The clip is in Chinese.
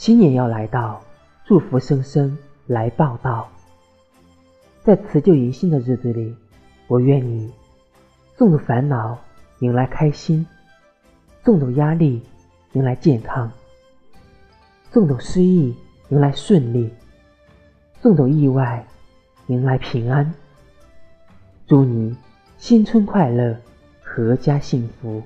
新年要来到，祝福声声来报道。在辞旧迎新的日子里，我愿你纵走烦恼，迎来开心；纵走压力，迎来健康；纵走失意，迎来顺利；纵走意外，迎来平安。祝你新春快乐，阖家幸福。